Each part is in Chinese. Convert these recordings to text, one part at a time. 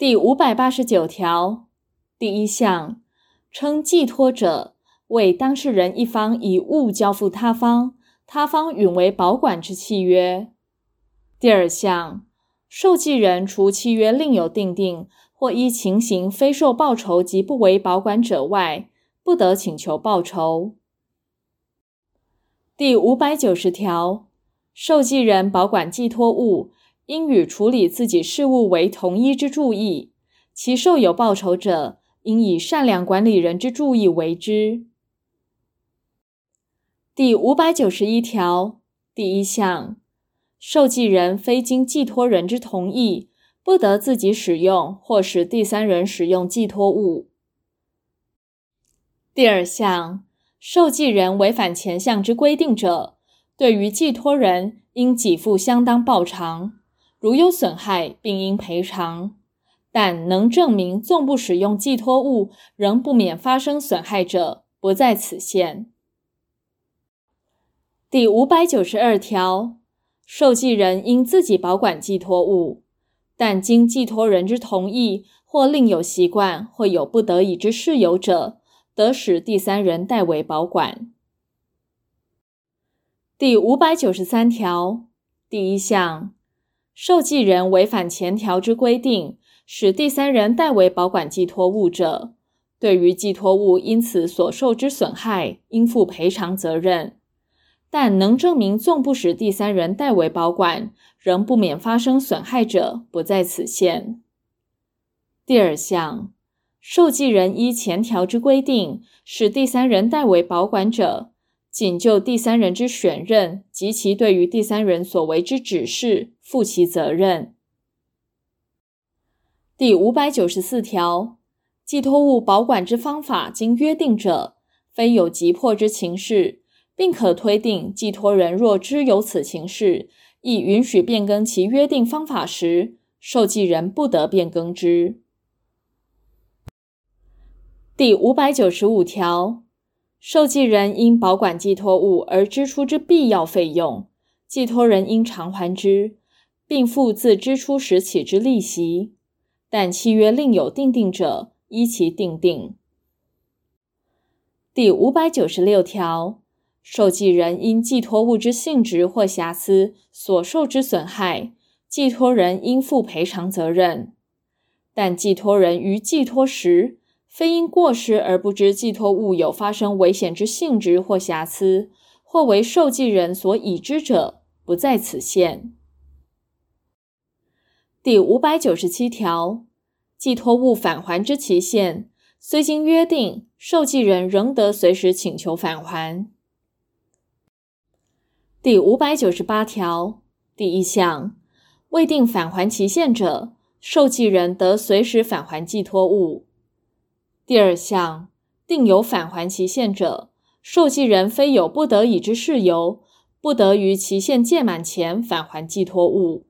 第五百八十九条第一项，称寄托者为当事人一方以物交付他方，他方允为保管之契约。第二项，受寄人除契约另有订定或依情形非受报酬及不为保管者外，不得请求报酬。第五百九十条，受寄人保管寄托物，应与处理自己事务为同一之注意，其受有报酬者，应以善良管理人之注意为之。第五百九十一条第一项，受寄人非经寄托人之同意，不得自己使用或使第三人使用寄托物。第二项，受寄人违反前项之规定者，对于寄托人应给付相当报偿。如有损害，并应赔偿，但能证明纵不使用寄托物，仍不免发生损害者，不在此限。第五百九十二条，受寄人应自己保管寄托物，但经寄托人之同意，或另有习惯，或有不得已之事由者，得使第三人代为保管。第五百九十三条第一项。受寄人违反前条之规定，使第三人代为保管寄托物者，对于寄托物因此所受之损害，应负赔偿责任。但能证明纵不使第三人代为保管，仍不免发生损害者，不在此限。第二项，受寄人依前条之规定，使第三人代为保管者，仅就第三人之选任及其对于第三人所为之指示负其责任。第五百九十四条，寄托物保管之方法经约定者，非有急迫之情事，并可推定寄托人若知有此情事，亦允许变更其约定方法时，受寄人不得变更之。第五百九十五条。受寄人因保管寄托物而支出之必要费用，寄托人应偿还之，并付自支出时起之利息。但契约另有定定者，依其定定。第五百九十六条，受寄人因寄托物之性质或瑕疵所受之损害，寄托人应负赔偿责任。但寄托人于寄托时，非因过失而不知寄托物有发生危险之性质或瑕疵，或为受寄人所已知者，不在此限。第五百九十七条，寄托物返还之期限，虽经约定，受寄人仍得随时请求返还。第五百九十八条第一项，未定返还期限者，受寄人得随时返还寄托物。第二项，定有返还期限者，受寄人非有不得已之事由，不得于期限届满前返还寄托物。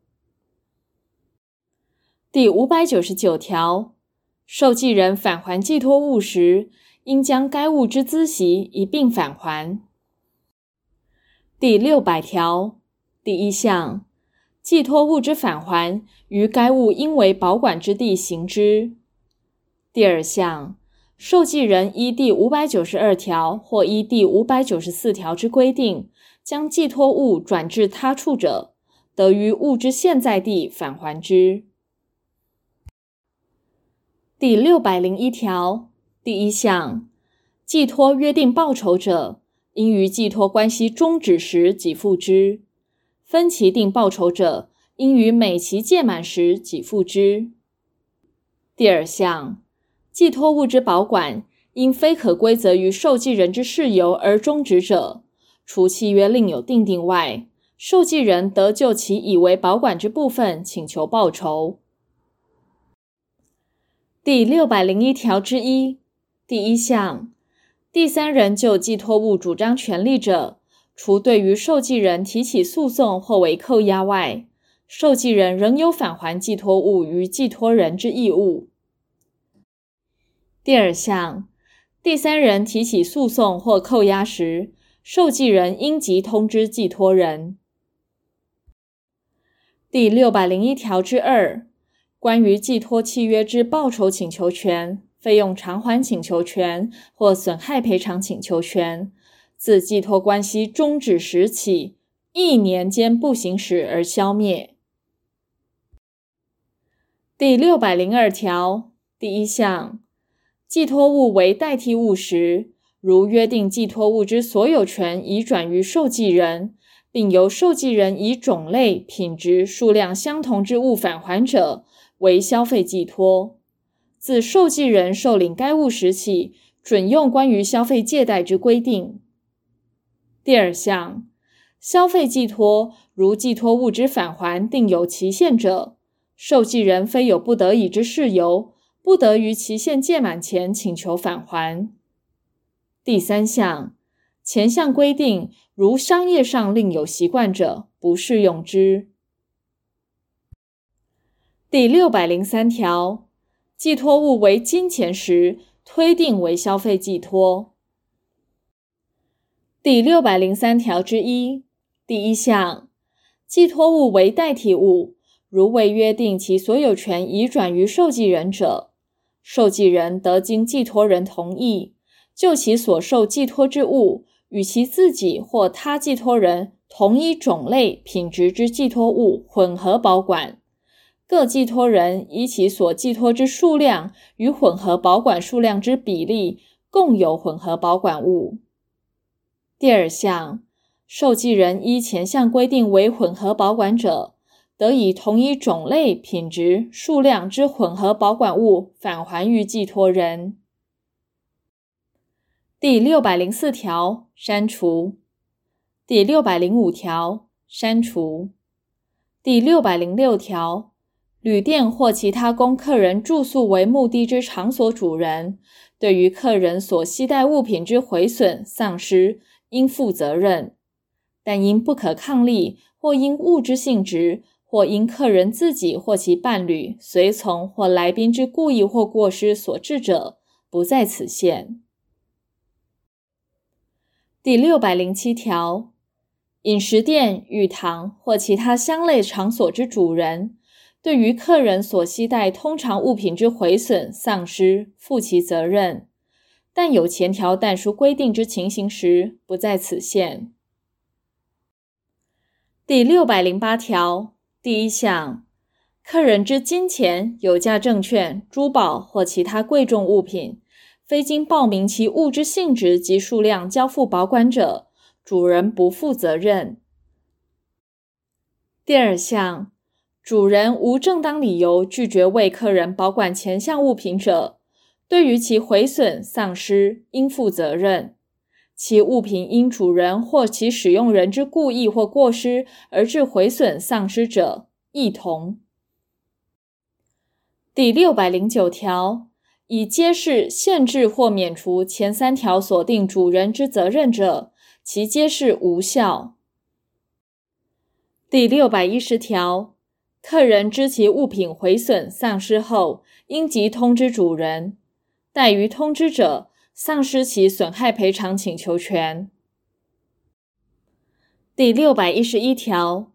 第五百九十九条，受寄人返还寄托物时，应将该物之孳息一并返还。第六百条第一项，寄托物之返还，于该物应为保管之地行之。第二项。受寄人依第五百九十二条或依第五百九十四条之规定，将寄托物转至他处者，得于物之现在地返还之。第六百零一条第一项，寄托约定报酬者，应于寄托关系终止时给付之；分期定报酬者，应于每期届满时给付之。第二项。寄托物之保管，因非可归责于受寄人之事由而终止者，除契约另有订定外，受寄人得就其已为保管之部分请求报酬。第六百零一条之一第一项，第三人就寄托物主张权利者，除对于受寄人提起诉讼或为扣押外，受寄人仍有返还寄托物于寄托人之义务。第二项，第三人提起诉讼或扣押时，受寄人应即通知寄托人。第六百零一条之二，关于寄托契约之报酬请求权、费用偿还请求权或损害赔偿请求权，自寄托关系终止时起一年间不行使而消灭。第六百零二条第一项，寄托物为代替物时，如约定寄托物之所有权已转于受寄人，并由受寄人以种类、品质、数量相同之物返还者，为消费寄托。自受寄人受领该物时起，准用关于消费借贷之规定。第二项，消费寄托如寄托物之返还定有期限者，受寄人非有不得已之事由，不得于期限届满前请求返还。第三项，前项规定如商业上另有习惯者，不适用之。第六百零三条，寄托物为金钱时，推定为消费寄托。第六百零三条之一第一项，寄托物为代替物，如未约定其所有权移转于受寄人者，受寄人得经寄托人同意。就其所受寄托之物，与其自己或他寄托人同一种类、品质之寄托物混合保管，各寄托人依其所寄托之数量与混合保管数量之比例，共有混合保管物。第二项，受寄人依前项规定为混合保管者，得以同一种类、品质、数量之混合保管物返还于寄托人。第六百零四条删除，第六百零五条删除，第六百零六条，旅店或其他供客人住宿为目的之场所主人，对于客人所携带物品之毁损、丧失，应负责任，但因不可抗力，或因物之性质，或因客人自己或其伴侣、随从或来宾之故意或过失所致者，不在此限。第六百零七条，饮食店、浴堂或其他相类场所之主人，对于客人所携带通常物品之毁损、丧失，负其责任，但有前条但书规定之情形时，不在此限。第六百零八条第一项，客人之金钱、有价证券、珠宝或其他贵重物品，非经报名其物之性质及数量交付保管者，主人不负责任。第二项，主人无正当理由拒绝为客人保管前项物品者，对于其毁损、丧失应负责任。其物品因主人或其使用人之故意或过失而致毁损、丧失者，亦同。第六百零九条。以揭示、限制或免除前三条锁定主人之责任者，其揭示无效。第六百一十条，客人知其物品毁损、丧失后，应即通知主人，怠于通知者，丧失其损害赔偿请求权。第六百一十一条，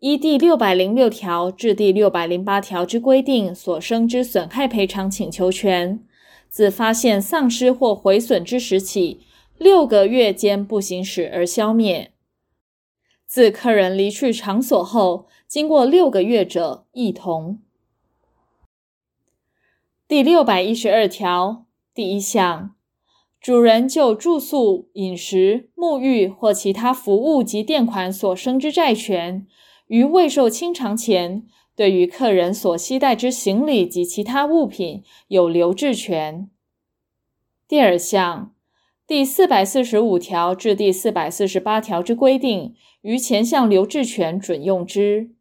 依第六百零六条至第六百零八条之规定所生之损害赔偿请求权，自发现丧失或毁损之时起，六个月间不行使而消灭；自客人离去场所后，经过六个月者，亦同。第六百一十二条第一项，主人就住宿、饮食、沐浴或其他服务及垫款所生之债权，于未受清偿前，对于客人所携带之行李及其他物品有留置权。第二项，第四百四十五条至第四百四十八条之规定，于前项留置权准用之。